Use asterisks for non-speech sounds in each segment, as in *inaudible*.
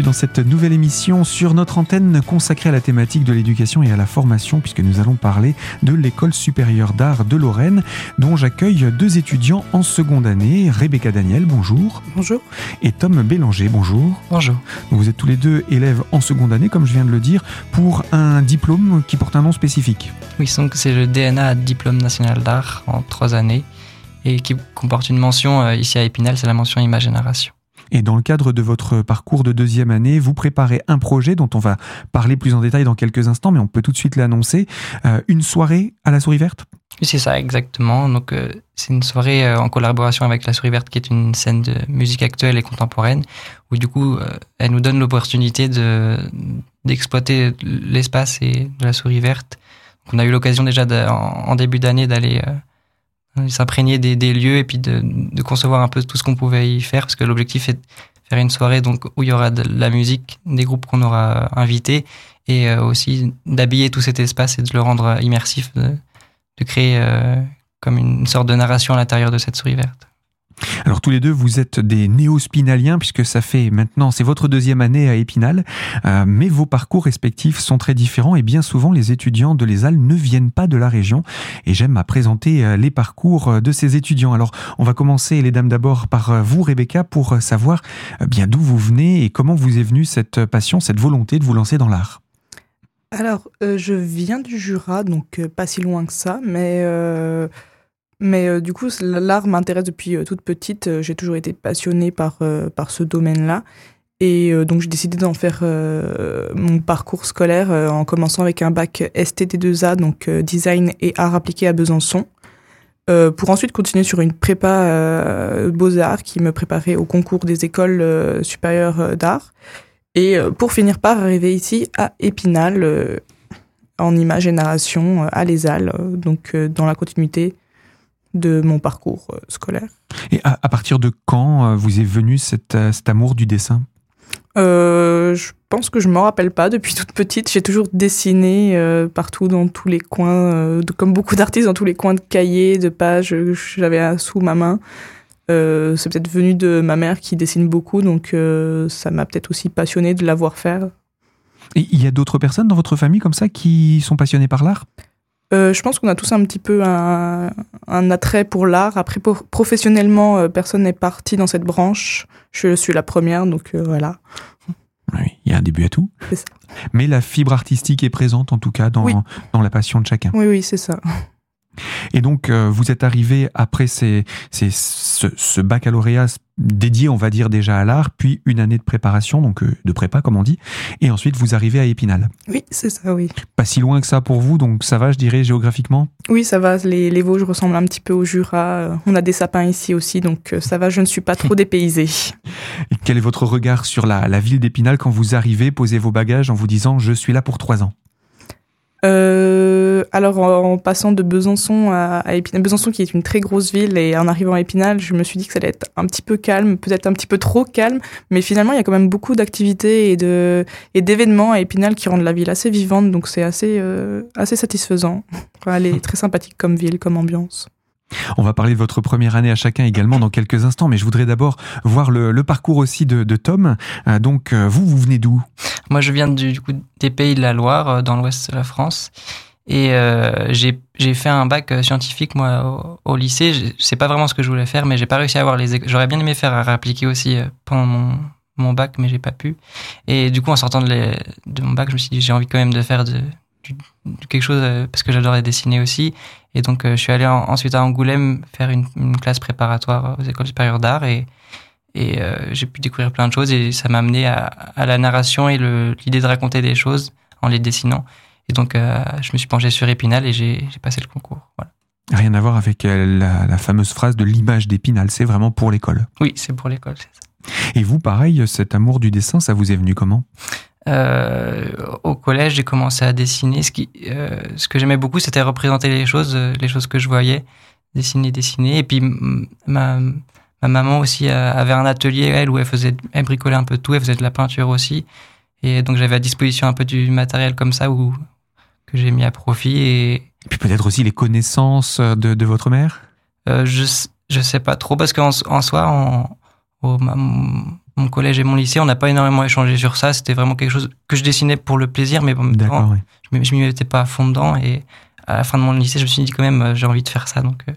bienvenue dans cette nouvelle émission sur notre antenne consacrée à la thématique de l'éducation et à la formation puisque nous allons parler de l'école supérieure d'art de Lorraine dont j'accueille deux étudiants en seconde année, Rebecca Daniel, bonjour. Bonjour. Et Tom Bélanger, bonjour. Bonjour. Vous êtes tous les deux élèves en seconde année, comme je viens de le dire, pour un diplôme qui porte un nom spécifique. Oui, donc c'est le DNA Diplôme national d'art en trois années et qui comporte une mention euh, ici à Épinal, c'est la mention image génération. Et dans le cadre de votre parcours de deuxième année, vous préparez un projet dont on va parler plus en détail dans quelques instants, mais on peut tout de suite l'annoncer. Euh, une soirée à la Souris Verte? C'est ça, exactement. Donc, euh, c'est une soirée euh, en collaboration avec la Souris Verte, qui est une scène de musique actuelle et contemporaine, où du coup, elle nous donne l'opportunité de d'exploiter l'espace et la Souris Verte. On a eu l'occasion déjà en, début d'année d'aller s'imprégner des, des, lieux et puis de, de, concevoir un peu tout ce qu'on pouvait y faire parce que l'objectif est de faire une soirée donc où il y aura de la musique, des groupes qu'on aura invités et euh, aussi d'habiller tout cet espace et de le rendre immersif, de, de créer euh, comme une sorte de narration à l'intérieur de cette souris verte. Alors tous les deux, vous êtes des néo-spinaliens puisque ça fait maintenant, c'est votre deuxième année à Épinal, euh, mais vos parcours respectifs sont très différents et bien souvent les étudiants de l'ESAL ne viennent pas de la région et j'aime à présenter euh, les parcours euh, de ces étudiants. Alors on va commencer les dames d'abord par vous Rebecca pour savoir bien d'où vous venez et comment vous est venue cette passion, cette volonté de vous lancer dans l'art. Alors je viens du Jura, donc pas si loin que ça, mais mais euh, du coup, l'art m'intéresse depuis euh, toute petite. Euh, j'ai toujours été passionnée par, par ce domaine-là. Et donc, j'ai décidé d'en faire mon parcours scolaire en commençant avec un bac STD2A, donc design et art appliqué à Besançon, pour ensuite continuer sur une prépa beaux-arts qui me préparait au concours des écoles supérieures d'art. Et pour finir par arriver ici à Épinal, en image et narration, à l'ESAL, donc dans la continuité de mon parcours euh, scolaire. Et à, partir de quand euh, vous est venu cet, euh, cet amour du dessin? Je pense que je ne m'en rappelle pas. Depuis toute petite, j'ai toujours dessiné partout dans tous les coins, comme beaucoup d'artistes, dans tous les coins de cahiers, de pages que j'avais sous ma main. c'est peut-être venu de ma mère qui dessine beaucoup, donc ça m'a peut-être aussi passionné de la voir faire. Et il y a d'autres personnes dans votre famille comme ça qui sont passionnées par l'art? Euh, je pense qu'on a tous un petit peu un, attrait pour l'art. Après, professionnellement, euh, personne n'est parti dans cette branche. Je suis la première, donc euh, voilà. Oui, il y a un début à tout. Ça. Mais la fibre artistique est présente, en tout cas, dans, dans la passion de chacun. Oui, oui, c'est ça. Et donc, euh, vous êtes arrivé après ces, ces, ce, baccalauréat dédié, on va dire, déjà à l'art, puis une année de préparation, donc euh, de prépa, comme on dit, et ensuite vous arrivez à Épinal. Oui, c'est ça, oui. Pas si loin que ça pour vous, donc ça va, je dirais, géographiquement? Oui, ça va. Les, les Vosges ressemblent un petit peu au Jura. On a des sapins ici aussi, donc euh, ça va, je ne suis pas trop *laughs* dépaysée. Et quel est votre regard sur la, la ville d'Épinal quand vous arrivez, posez vos bagages en vous disant « je suis là pour trois ans » Euh, alors en, passant de Besançon à, Épinal, Besançon qui est une très grosse ville et en arrivant à Épinal, je me suis dit que ça allait être un petit peu calme, peut-être un petit peu trop calme, mais finalement il y a quand même beaucoup d'activités et de et d'événements à Épinal qui rendent la ville assez vivante, donc c'est assez euh, assez satisfaisant. *laughs* elle est très sympathique comme ville, comme ambiance. On va parler de votre première année à chacun également dans quelques instants, mais je voudrais d'abord voir le, parcours aussi de, Tom. Euh, donc, euh, vous, vous venez d'où? Moi, je viens du, coup, des Pays de la Loire, euh, dans l'ouest de la France. Et j'ai fait un bac scientifique, moi, au, lycée. Je sais pas vraiment ce que je voulais faire, mais j'ai pas réussi à avoir les... J'aurais bien aimé faire à réappliquer aussi pendant mon, mon bac, mais j'ai pas pu. Et du coup, en sortant de, de mon bac, je me suis dit, j'ai envie quand même de faire de, quelque chose euh, parce que j'adorais dessiner aussi. Et donc, euh, je suis allé ensuite à Angoulême faire une, classe préparatoire aux écoles supérieures d'art et, et euh, j'ai pu découvrir plein de choses et ça m'a amené à, à, la narration et l'idée de raconter des choses en les dessinant. Et donc, je me suis penché sur Épinal et j'ai passé le concours. Voilà. Rien à voir avec la, la fameuse phrase de l'image d'Épinal, c'est vraiment pour l'école. Oui, c'est pour l'école, c'est ça. Et vous, pareil, cet amour du dessin, ça vous est venu comment? Euh, au collège, j'ai commencé à dessiner. Ce, qui, euh, ce que j'aimais beaucoup, c'était représenter les choses, euh, les choses que je voyais, dessiner, dessiner. Et puis ma, ma maman aussi avait un atelier, elle, où elle faisait, elle bricolait un peu tout, elle faisait de la peinture aussi. Et donc j'avais à disposition un peu du matériel comme ça où, que j'ai mis à profit. Et, et puis peut-être aussi les connaissances de, de votre mère? Euh, je, je sais pas trop, parce qu'en en soi, en, mon mon collège et mon lycée, on n'a pas énormément échangé sur ça. C'était vraiment quelque chose que je dessinais pour le plaisir, mais bon, D'accord, oui. je ne m'y mettais pas à fond dedans. Et à la fin de mon lycée, je me suis dit quand même, euh, j'ai envie de faire ça. Donc, euh,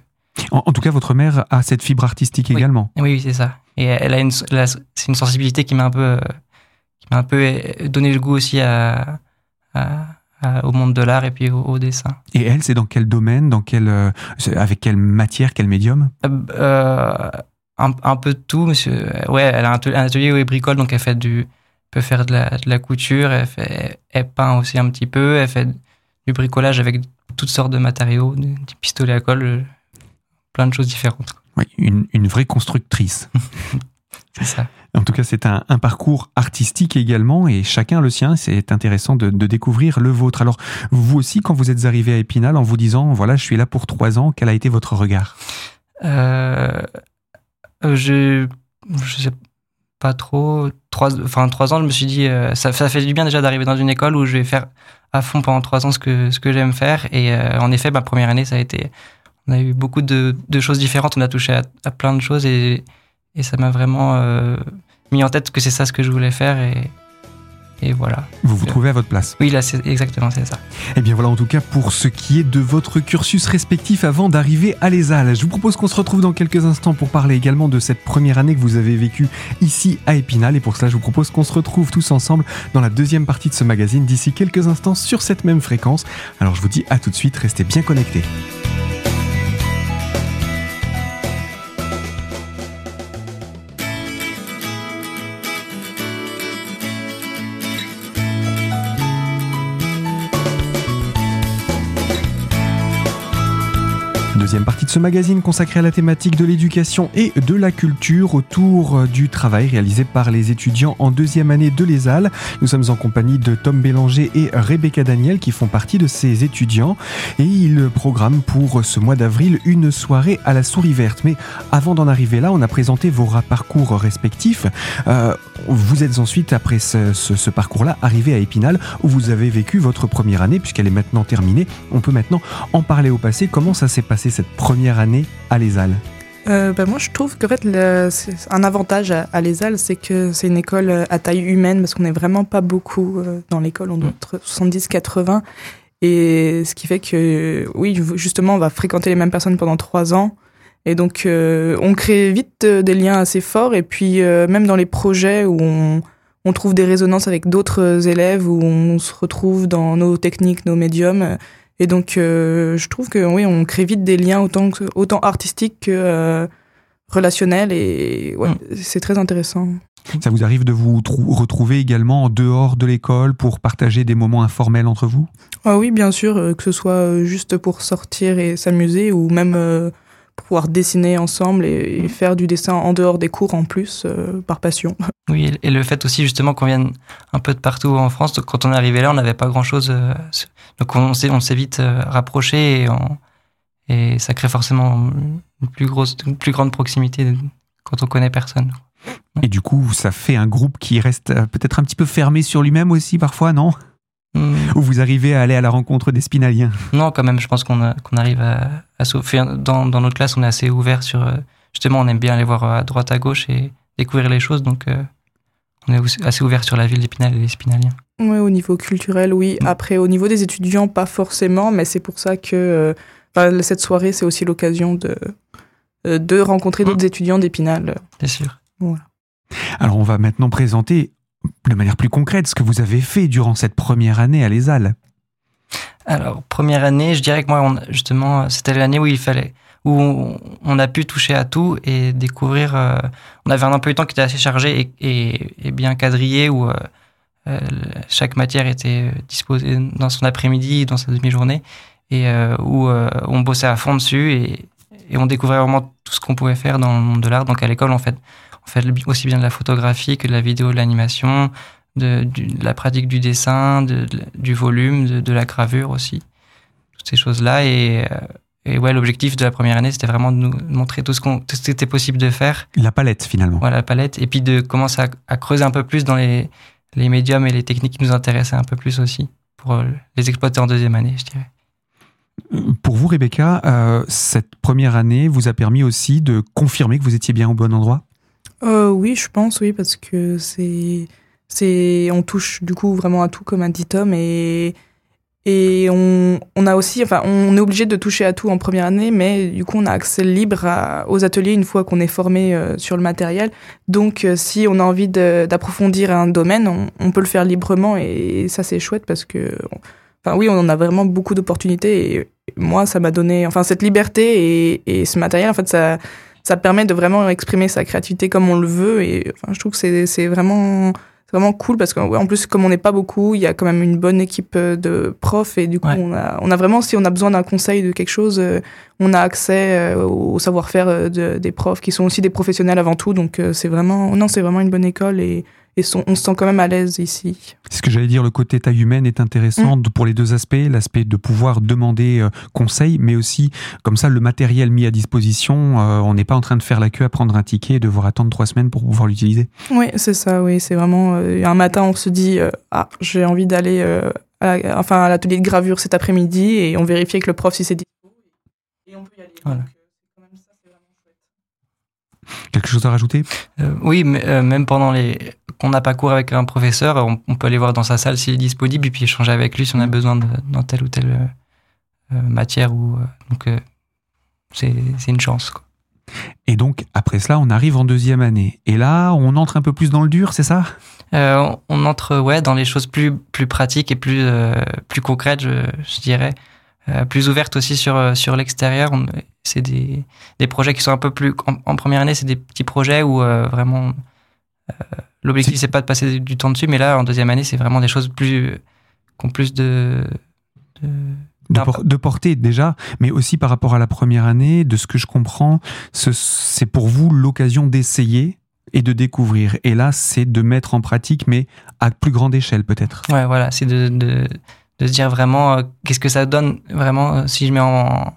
En, en tout cas, votre mère a cette fibre artistique Oui. également. oui, oui, c'est ça. Et elle a une, c'est une sensibilité qui m'a un peu, qui m'a un peu donné le goût aussi à- au monde de l'art et puis au, au dessin. Et elle, c'est dans quel domaine, dans quel, euh, avec quelle matière, quel médium? Euh, un, un peu de tout, monsieur. Ouais, elle a un atelier, un atelier où elle bricole, donc elle fait du, peut faire de la, de la couture, elle, fait, elle peint aussi un petit peu, elle fait du bricolage avec toutes sortes de matériaux, des pistolets à colle, euh, plein de choses différentes. Oui, une, une vraie constructrice. *laughs* C'est ça. Tout c'est un, parcours artistique également, et chacun le sien. C'est intéressant de, découvrir le vôtre. Alors, vous aussi, quand vous êtes arrivé à Épinal, en vous disant, voilà, je suis là pour trois ans, quel a été votre regard? Euh, euh, je, sais pas trop. Trois, enfin, trois ans, je me suis dit, euh, ça, fait du bien déjà d'arriver dans une école où je vais faire à fond pendant trois ans ce que, ce que j'aime faire. Et euh, en effet, ma première année, ça a été. On a eu beaucoup de, choses différentes, on a touché à, plein de choses et, et ça m'a vraiment mis en tête que c'est ça ce que je voulais faire. Et, et voilà. Vous vous trouvez à votre place Oui, là, c'est exactement c'est ça. Eh bien voilà en tout cas pour ce qui est de votre cursus respectif avant d'arriver à l'ESAL. Je vous propose qu'on se retrouve dans quelques instants pour parler également de cette première année que vous avez vécue ici à Épinal. Et pour cela, je vous propose qu'on se retrouve tous ensemble dans la deuxième partie de ce magazine d'ici quelques instants sur cette même fréquence. Alors je vous dis à tout de suite, restez bien connectés. Deuxième partie de ce magazine consacrée à la thématique de l'éducation et de la culture autour du travail réalisé par les étudiants en deuxième année de l'ESAL. Nous sommes en compagnie de Tom Bélanger et Rebecca Daniel qui font partie de ces étudiants et ils programment pour ce mois d'avril une soirée à la souris verte. Mais avant d'en arriver là, on a présenté vos parcours respectifs. Euh, vous êtes ensuite, après ce, ce- ce parcours-là, arrivé à Épinal où vous avez vécu votre première année puisqu'elle est maintenant terminée. On peut maintenant en parler au passé. Comment ça s'est passé cette première année à l'ESAL Euh, bah, moi, je trouve qu'en fait, le- un avantage à, à l'ESAL, c'est que c'est une école euh, à taille humaine, parce qu'on n'est vraiment pas beaucoup euh, dans l'école, on doit être 70-80. Et ce qui fait que, oui, justement, on va fréquenter les mêmes personnes pendant trois ans. Et donc, euh, on crée vite euh, des liens assez forts. Et puis, euh, même dans les projets où on, on trouve des résonances avec d'autres élèves, où on se retrouve dans nos techniques, nos médiums. Et donc, euh, je trouve que oui, on crée vite des liens autant, autant artistiques que relationnels. Et ouais, c'est très intéressant. Ça vous arrive de vous trou- retrouver également en dehors de l'école pour partager des moments informels entre vous? Ah oui, bien sûr, que ce soit juste pour sortir et s'amuser ou même pouvoir dessiner ensemble et, et faire du dessin en dehors des cours en plus, euh, par passion. *laughs* Oui, et le fait aussi justement qu'on vienne un peu de partout en France. Donc, quand on est arrivé là, on n'avait pas grand-chose. euh, donc on s'est on s'est vite euh, rapproché et, on- et ça crée forcément une plus grosse, une plus grande proximité quand on connaît personne. Et du coup, ça fait un groupe qui reste peut-être un petit peu fermé sur lui-même aussi parfois, non? Hmm, Ou vous arrivez à aller à la rencontre des spinaliens Non, quand même, je pense qu'on arrive à, à. Dans, dans notre classe, on est assez ouvert sur. euh, Justement, on aime bien aller voir à droite, à gauche et découvrir les choses. Donc, euh, on est aussi assez ouvert sur la ville d'Épinal et les Spinaliens. Ouais, au niveau culturel, oui. Mm. Après, au niveau des étudiants, pas forcément, mais c'est pour ça que euh, cette soirée, c'est aussi l'occasion de, euh, de rencontrer d'autres étudiants d'Épinal. C'est sûr. Alors on va maintenant présenter de manière plus concrète ce que vous avez fait durant cette première année à l'ESAL. Alors, première année, je dirais que moi, justement, c'était l'année où il fallait, où on, a pu toucher à tout et découvrir. euh, on avait un emploi du temps qui était assez chargé et, bien quadrillé, où euh, euh, chaque matière était disposée dans son après-midi, dans sa demi-journée, et euh, où euh, on bossait à fond dessus et, et on découvrait vraiment tout ce qu'on pouvait faire dans le monde de l'art. Donc, à l'école, on fait, on fait aussi bien de la photographie que de la vidéo, de l'animation de, la pratique du dessin, de, de- du volume, de, la gravure aussi. Toutes ces choses-là. Et, euh, et ouais, l'objectif de la première année, c'était vraiment de nous montrer tout ce, qu'on, tout ce qui était possible de faire, La palette finalement. voilà, la palette, et puis de commencer à, à creuser un peu plus dans les, les médiums et les techniques qui nous intéressaient un peu plus aussi, pour euh, les exploiter en deuxième année, je dirais. Pour vous Rebecca, euh, cette première année vous a permis aussi de confirmer que vous étiez bien au bon endroit? Euh, Oui, je pense, oui, parce que c'est, c'est, on touche du coup vraiment à tout comme un dit Tom et et on, on, a aussi, enfin, on est obligé de toucher à tout en première année, mais du coup, on a accès libre aux ateliers une fois qu'on est formé euh, sur le matériel. Donc, euh, si on a envie d'approfondir un domaine, on, on, peut le faire librement et, ça, c'est chouette parce que, enfin, oui, on en a vraiment beaucoup d'opportunités et moi, ça m'a donné, enfin, cette liberté et, et, ce matériel, en fait, ça, ça permet de vraiment exprimer sa créativité comme on le veut et, enfin, je trouve que c'est vraiment vraiment cool parce qu'en plus comme on n'est pas beaucoup il y a quand même une bonne équipe euh, de profs et du coup on, a, on a vraiment si on a besoin d'un conseil de quelque chose euh, on a accès euh, au savoir-faire des profs qui sont aussi des professionnels avant tout. Donc c'est vraiment non c'est vraiment une bonne école et et on se sent quand même à l'aise ici. C'est ce que j'allais dire, le côté taille humaine est intéressant mm. pour les deux aspects, l'aspect de pouvoir demander euh, conseil, mais aussi comme ça le matériel mis à disposition, euh, on n'est pas en train de faire la queue à prendre un ticket et devoir attendre trois semaines pour pouvoir l'utiliser. Oui, c'est ça, oui, c'est vraiment euh, un matin on se dit ah j'ai envie d'aller à, enfin à l'atelier de gravure cet après-midi et on vérifie avec le prof si c'est dispo et on peut y aller. Voilà. Quelque chose à rajouter? Oui, mais, même pendant les qu'on n'a pas cours avec un professeur, on, peut aller voir dans sa salle s'il est disponible et puis échanger avec lui si on a besoin de, dans telle ou telle euh, matière. Ou, euh, donc, euh, c'est une chance. Quoi. Et donc, après cela, on arrive en deuxième année. Et là, on entre un peu plus dans le dur, c'est ça? On, entre ouais, dans les choses plus, plus pratiques et plus, plus concrètes, je, je dirais. plus ouvertes aussi sur, sur l'extérieur. C'est des, des projets qui sont un peu plus... En, en première année, c'est des petits projets où vraiment L'objectif, c'est pas de passer du temps dessus, mais là, en deuxième année, c'est vraiment des choses plus, qui ont plus de, de portée déjà, mais aussi par rapport à la première année, de ce que je comprends, c'est pour vous l'occasion d'essayer et de découvrir. Et là, c'est de mettre en pratique, mais à plus grande échelle peut-être. Ouais, voilà, c'est de, de, de, se dire vraiment euh, qu'est-ce que ça donne vraiment euh, si je mets en,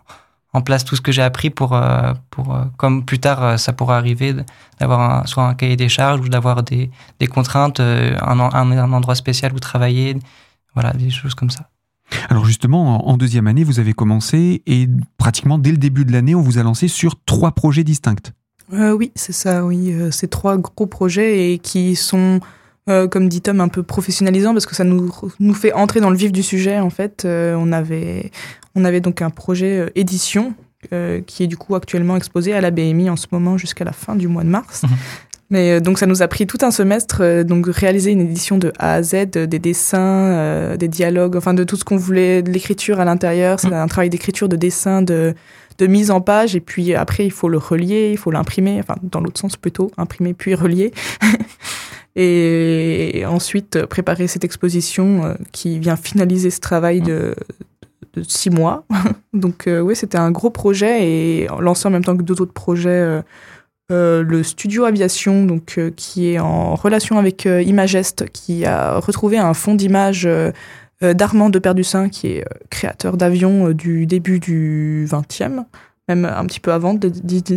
en place tout ce que j'ai appris pour, euh, pour euh, comme plus tard euh, ça pourra arriver, d'avoir soit un cahier des charges ou d'avoir des, des, contraintes, un, un, endroit spécial où travailler, voilà, des choses comme ça. Alors justement, en deuxième année, vous avez commencé et pratiquement dès le début de l'année, on vous a lancé sur trois projets distincts. oui, c'est ça, oui. ces trois gros projets et qui sont, comme dit Tom, un peu professionnalisants parce que ça nous, nous fait entrer dans le vif du sujet. En fait, on avait, on avait donc un projet euh, édition euh, qui est du coup actuellement exposé à la BMI en ce moment jusqu'à la fin du mois de mars. Mhm. *laughs* Mais euh, donc ça nous a pris tout un semestre donc réaliser une édition de A à Z, des dessins, des dialogues, enfin de tout ce qu'on voulait, de l'écriture à l'intérieur. C'est mhm. un travail d'écriture, de dessin, de de mise en page et puis après il faut le relier, il faut l'imprimer, enfin dans l'autre sens plutôt, imprimer puis relier. *laughs* et ensuite préparer cette exposition qui vient finaliser ce travail de, de six mois. *laughs* Donc euh, oui, c'était un gros projet et lancé en même temps que deux autres projets. Euh, euh, le studio aviation, donc qui est en relation avec Imagest, qui a retrouvé un fond d'image d'Armand de Perdussin, qui est créateur d'avions du début du 20e, même un petit peu avant, de,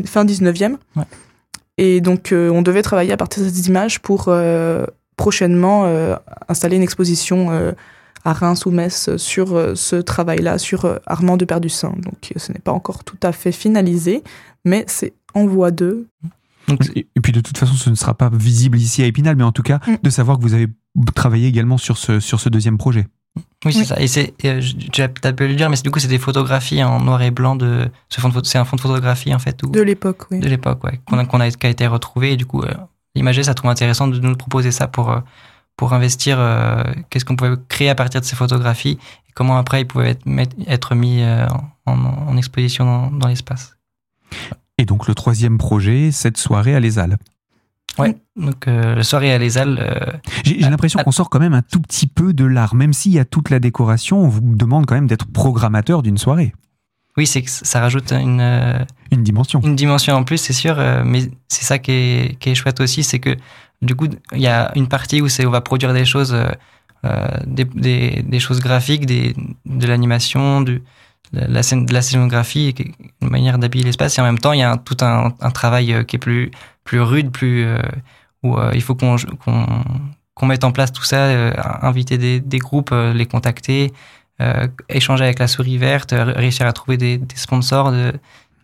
fin 19e. Et donc, on devait travailler à partir de ces images pour prochainement installer une exposition à Reims ou Metz sur euh, ce travail-là, sur euh, Armand de Perdussin. Donc ce n'est pas encore tout à fait finalisé, mais c'est en voie 2. Et puis de toute façon, ce ne sera pas visible ici à Épinal, mais en tout cas, mm. de savoir que vous avez travaillé également sur ce, sur ce deuxième projet. Oui, c'est ça. Et c'est, tu as pu le dire, mais du coup, c'est des photographies en noir et blanc de ce fond de c'est un fond de photographie en fait. de l'époque, oui. De l'époque, ouais, qu'on a, qu'on a, qui a été retrouvé. Et du coup, euh, l'imagé, ça trouve intéressant de nous proposer ça pour pour investir euh, qu'est-ce qu'on pouvait créer à partir de ces photographies et comment après ils pouvaient être, être mis euh, en, exposition dans, l'espace. Et donc le troisième projet, cette soirée à l'ESAL. Ouais, donc euh, la soirée à l'ESAL. J'ai l'impression qu'on sort quand même un tout petit peu de l'art, même s'il y a toute la décoration, on vous demande quand même d'être programmateur d'une soirée. Oui, c'est que ça rajoute une une dimension. Une dimension en plus, c'est sûr, mais c'est ça qui est, qui est chouette aussi, c'est que du coup, il y a une partie où c'est on va produire des choses, euh, euh des, des, des, choses graphiques, des, de l'animation, de la, scène, de la scénographie, une manière d'habiller l'espace. Et en même temps, il y a tout un, un, travail euh, qui est plus plus rude, plus euh, où il faut qu'on qu'on mette en place tout ça, inviter des, des groupes, les contacter, échanger avec la souris verte, réussir à trouver des, des sponsors de,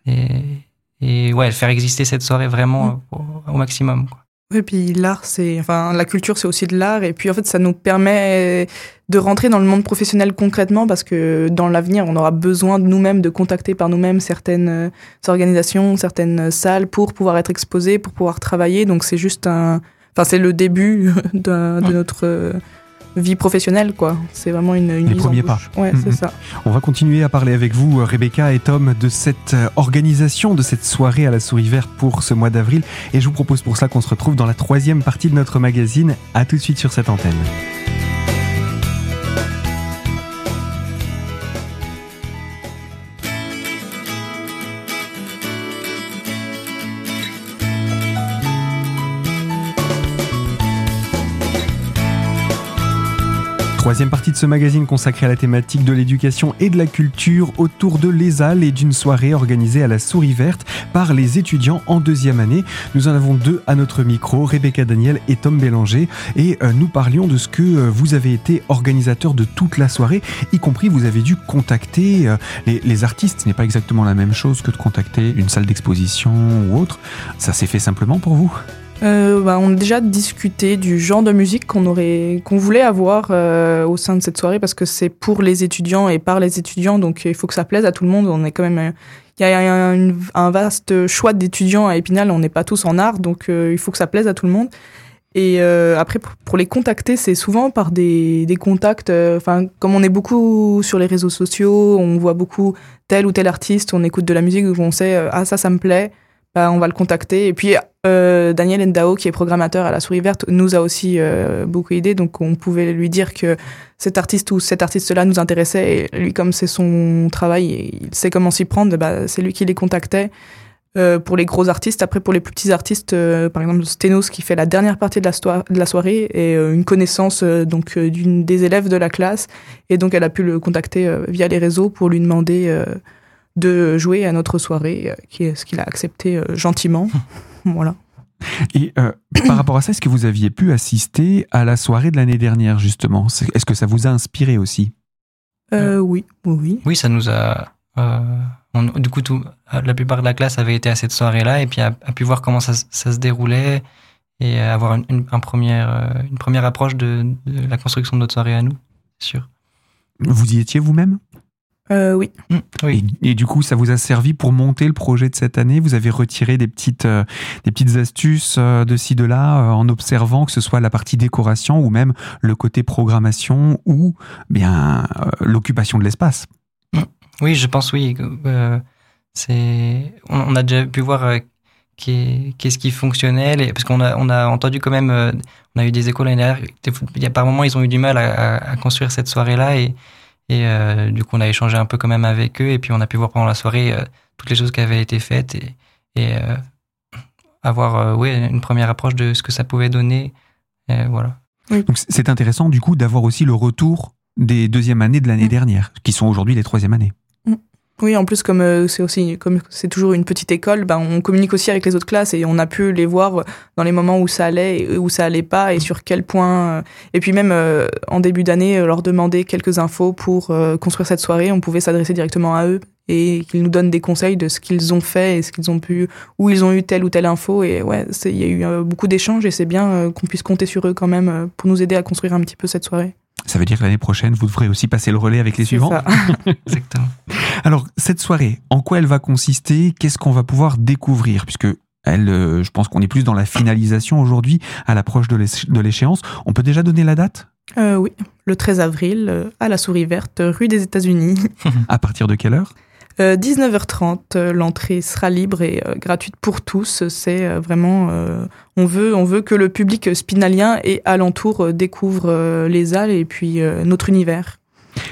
et, et ouais, faire exister cette soirée vraiment au, au maximum. Quoi. Oui, puis l'art, c'est, enfin, la culture, c'est aussi de l'art. Et puis, en fait, ça nous permet de rentrer dans le monde professionnel concrètement parce que dans l'avenir, on aura besoin de nous-mêmes, de contacter par nous-mêmes certaines euh, organisations, certaines salles pour pouvoir être exposés, pour pouvoir travailler. Donc, c'est juste un, enfin, c'est le début *laughs* de, de notre euh, vie professionnelle, quoi. C'est vraiment une, une Les premiers pas. Ouais, Mhm. c'est ça. On va continuer à parler avec vous, Rebecca et Tom, de cette euh, organisation, de cette soirée à la souris verte pour ce mois d'avril. Et je vous propose pour ça qu'on se retrouve dans la troisième partie de notre magazine. À tout de suite sur cette antenne. Troisième partie de ce magazine consacré à la thématique de l'éducation et de la culture autour de l'ESAL et d'une soirée organisée à la Souris Verte par les étudiants en deuxième année. Nous en avons deux à notre micro, Rebecca Daniel et Tom Bélanger, et euh, nous parlions de ce que euh, vous avez été organisateur de toute la soirée, y compris vous avez dû contacter euh, les artistes. Ce n'est pas exactement la même chose que de contacter une salle d'exposition ou autre. Ça s'est fait simplement pour vous? Euh, bah, on a déjà discuté du genre de musique qu'on aurait, qu'on voulait avoir euh, au sein de cette soirée parce que c'est pour les étudiants et par les étudiants, donc il faut que ça plaise à tout le monde. On est quand même, il y a un, vaste choix d'étudiants à Épinal. On n'est pas tous en art, donc euh, il faut que ça plaise à tout le monde. Et euh, après, pour, pour les contacter, c'est souvent par des, des contacts. euh, Enfin, comme on est beaucoup sur les réseaux sociaux, on voit beaucoup tel ou tel artiste, on écoute de la musique, on sait euh, ah ça, ça me plaît. Bah, on va le contacter. Et puis euh, Daniel Endao, qui est programmateur à la Souris Verte, nous a aussi euh, beaucoup aidé. Donc on pouvait lui dire que cet artiste ou cet artiste-là nous intéressait. Et lui, comme c'est son travail, et il sait comment s'y prendre, bah, c'est lui qui les contactait. Euh, pour les gros artistes, après pour les plus petits artistes, par exemple Stenos qui fait la dernière partie de la, stoi- de la soirée et une connaissance donc d'une des élèves de la classe et donc elle a pu le contacter via les réseaux pour lui demander de jouer à notre soirée, qui est ce qu'il a accepté gentiment. *laughs* voilà. Et euh, par *coughs* rapport à ça, est-ce que vous aviez pu assister à la soirée de l'année dernière, justement? Est-ce que ça vous a inspiré aussi? Euh, oui, oui, oui. Oui, ça nous a. euh, on- du coup, tout, la plupart de la classe avait été à cette soirée-là et puis a, a pu voir comment ça, se- ça se déroulait et avoir une, une, un première, euh, une première approche de, de la construction de notre soirée à nous, c'est sûr. Vous y étiez vous-même? Euh, oui. Mm, oui. et, et du coup, ça vous a servi pour monter le projet de cette année? Vous avez retiré des petites, euh, des petites astuces euh, de ci, de là, euh, en observant que ce soit la partie décoration ou même le côté programmation ou bien euh, l'occupation de l'espace? Oui, je pense oui. Euh, c'est, on, on a déjà pu voir euh, qu'est- qu'est-ce qui fonctionnait, les- parce qu'on a, on a entendu quand même, euh, on a eu des échos l'année dernière. Il y a par moments, ils ont eu du mal à, à- à construire cette soirée-là et, et euh, du coup, on a échangé un peu quand même avec eux et puis on a pu voir pendant la soirée euh, toutes les choses qui avaient été faites et, et euh, avoir, euh, oui, une première approche de ce que ça pouvait donner. Et voilà. Donc c'est intéressant du coup d'avoir aussi le retour des deuxièmes années de l'année Mm. dernière, qui sont aujourd'hui les troisièmes années. Oui, en plus, comme euh, c'est aussi comme c'est toujours une petite école, ben, on communique aussi avec les autres classes et on a pu les voir dans les moments où ça allait et où ça allait pas et sur quel point. euh, Et puis même euh, en début d'année, euh, leur demander quelques infos pour euh, construire cette soirée, on pouvait s'adresser directement à eux et qu'ils nous donnent des conseils de ce qu'ils ont fait et ce qu'ils ont pu, où ils ont eu telle ou telle info. Et ouais, il y a eu euh, beaucoup d'échanges et c'est bien euh, qu'on puisse compter sur eux quand même euh, pour nous aider à construire un petit peu cette soirée. Ça veut dire que l'année prochaine, vous devrez aussi passer le relais avec les C'est suivants. ça. *laughs* *laughs* Exactement. Alors, cette soirée, en quoi elle va consister? Qu'est-ce qu'on va pouvoir découvrir? Puisque elle, euh, je pense qu'on est plus dans la finalisation aujourd'hui, à l'approche de l'échéance. On peut déjà donner la date? Euh, oui, le 13 avril, euh, à la Souris Verte, rue des États-Unis. *laughs* À partir de quelle heure? Euh, 19h30, euh, l'entrée sera libre et euh, gratuite pour tous. C'est euh, vraiment, euh, on veut, on veut que le public spinalien et alentour euh, découvre euh, les halles et puis euh, notre univers.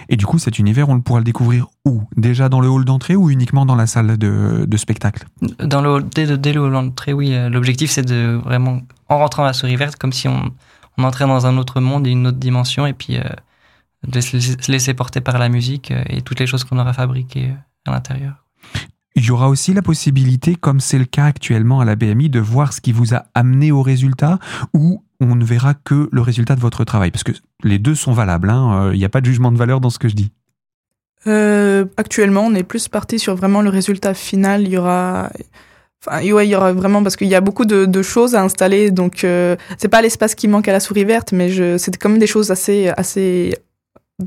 Et du coup, cet univers, on pourra le découvrir où? Déjà dans le hall d'entrée ou uniquement dans la salle de, de spectacle? Dans le, hall- dès, dès le hall d'entrée, oui, euh, l'objectif c'est de vraiment, en rentrant à la souris verte, comme si on, on entrait dans un autre monde et une autre dimension, et puis euh, de se laisser, se laisser porter par la musique euh, et toutes les choses qu'on aura fabriquées euh, à l'intérieur. Il y aura aussi la possibilité, comme c'est le cas actuellement à la BMI, de voir ce qui vous a amené au résultat ou on ne verra que le résultat de votre travail. Parce que les deux sont valables, hein, euh, il n'y a pas de jugement de valeur dans ce que je dis. Euh, actuellement, on est plus parti sur vraiment le résultat final. Il y aura, Enfin, ouais, il y aura vraiment parce qu'il y a beaucoup de, de, choses à installer, donc euh, c'est pas l'espace qui manque à la souris verte, mais je, c'est quand même des choses assez, assez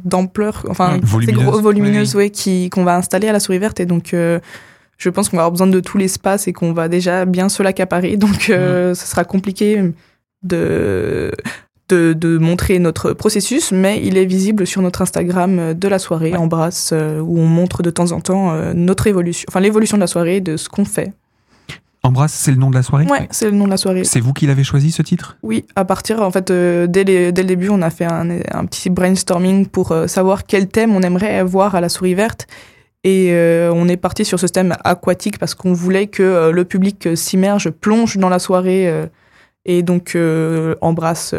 d'ampleur, enfin, volumineuse. Gros, volumineuses, oui, oui. qui qu'on va installer à la souris verte, et donc euh, je pense qu'on va avoir besoin de tout l'espace et qu'on va déjà bien se l'accaparer, *laughs* donc euh, mmh. ce sera compliqué de de, de, montrer notre processus, mais il est visible sur notre Instagram de la soirée, ouais. Embrasse, où on montre de temps en temps notre évolution, enfin l'évolution de la soirée, de ce qu'on fait. Embrasse, c'est le nom de la soirée Ouais, c'est le nom de la soirée. C'est vous qui l'avez choisi ce titre? Oui, à partir, en fait, euh, dès, les, dès, le début, on a fait un, un petit brainstorming pour euh, savoir quel thème on aimerait voir à la souris verte. Et euh, on est parti sur ce thème aquatique parce qu'on voulait que le public s'immerge, plonge dans la soirée et donc embrasse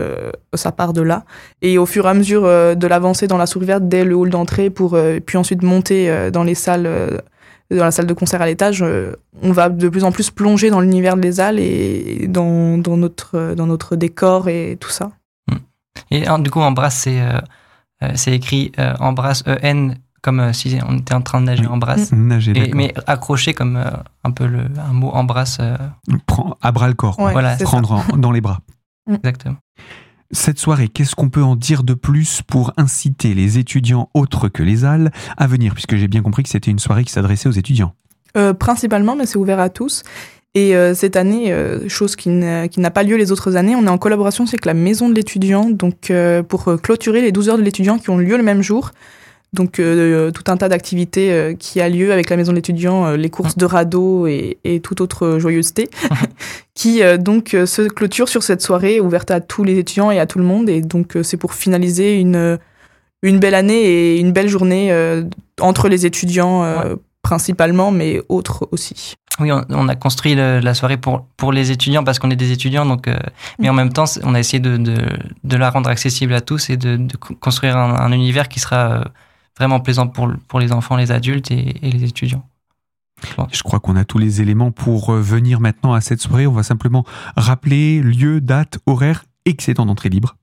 sa part de là. Et au fur et à mesure de l'avancée dans la souris verte dès le hall d'entrée, pour puis ensuite monter dans les salles dans la salle de concert à l'étage, on va de plus en plus plonger dans l'univers des Halles et dans, dans, notre, dans notre décor et tout ça. Et du coup, Embrasse, c'est euh, c'est écrit euh, Embrasse E-N comme euh, si on était en train de nager oui. Embrasse. Nager, et, mais accroché comme euh, un peu le, un mot Embrasse. Prends à bras le corps, Ouais, voilà, prendre en- dans les bras. *laughs* exactement. Cette soirée, qu'est-ce qu'on peut en dire de plus pour inciter les étudiants autres que les Halles à venir? Puisque j'ai bien compris que c'était une soirée qui s'adressait aux étudiants. Euh, principalement, mais c'est ouvert à tous. Et euh, cette année, euh, chose qui n'a pas lieu les autres années, on est en collaboration avec la Maison de l'étudiant, donc pour clôturer les 12 heures de l'étudiant qui ont lieu le même jour. Donc euh, tout un tas d'activités euh, qui a lieu avec la Maison de l'étudiant, euh, les courses de radeau et, et toute autre joyeuseté, *laughs* qui euh, donc euh, se clôture sur cette soirée ouverte à tous les étudiants et à tout le monde. Et donc euh, c'est pour finaliser une, une belle année et une belle journée euh, entre les étudiants euh, principalement, mais autres aussi. Oui, on, on a construit le- la soirée pour, pour les étudiants parce qu'on est des étudiants, donc, euh, mais en même temps, on a essayé de, de, de la rendre accessible à tous et de, de co- construire un, un univers qui sera euh, vraiment plaisant pour, pour les enfants, les adultes et, et les étudiants. Je crois qu'on a tous les éléments pour euh, venir maintenant à cette soirée. On va simplement rappeler lieu, date, horaire, excédent d'entrée libre.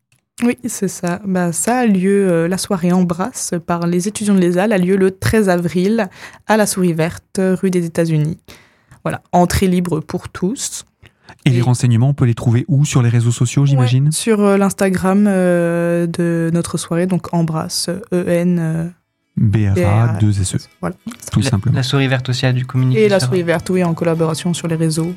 Oui, c'est ça. Bah, ça a lieu, euh, la soirée Embrasse par les étudiants de l'ESAL a lieu le 13 avril à la Souris Verte, rue des États-Unis. Voilà, entrée libre pour tous. Et, Et- les renseignements, on peut les trouver où? Sur les réseaux sociaux, j'imagine? Ouais, sur euh, l'Instagram euh, de notre soirée, donc Embrasse, E-N. BRA, 2 SE, Voilà. tout la, simplement. la souris verte aussi a dû communiquer. Et la Souris Verte, oui, en collaboration sur les réseaux.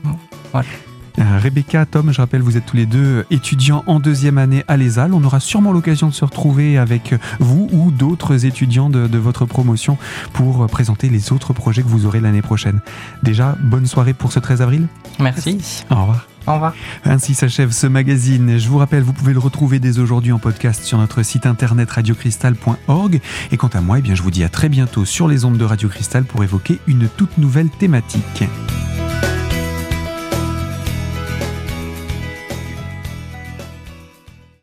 Rebecca, Tom, je rappelle, vous êtes tous les deux étudiants en deuxième année à l'ESAL. On aura sûrement l'occasion de se retrouver avec vous ou d'autres étudiants de, de votre promotion pour euh, présenter les autres projets que vous aurez l'année prochaine. Déjà, bonne soirée pour ce 13 avril. Merci. Au revoir. Au revoir. Ainsi s'achève ce magazine. Je vous rappelle, vous pouvez le retrouver dès aujourd'hui en podcast sur notre site internet radiocristal.org. Et quant à moi, eh bien, je vous dis à très bientôt sur les ondes de Radio Cristal pour évoquer une toute nouvelle thématique.